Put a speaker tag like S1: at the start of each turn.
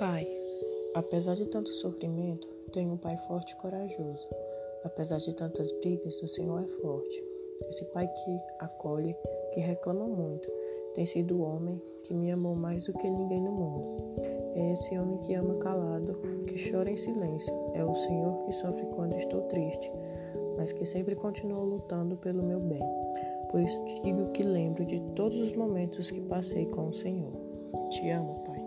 S1: Pai, Apesar de tanto sofrimento, tenho um pai forte e corajoso. Apesar de tantas brigas, o Senhor é forte. Esse pai que acolhe, que reclama muito, tem sido o homem que me amou mais do que ninguém no mundo. É esse homem que ama calado, que chora em silêncio. É o Senhor que sofre quando estou triste, mas que sempre continua lutando pelo meu bem. Por isso te digo que lembro de todos os momentos que passei com o Senhor. Te amo, Pai.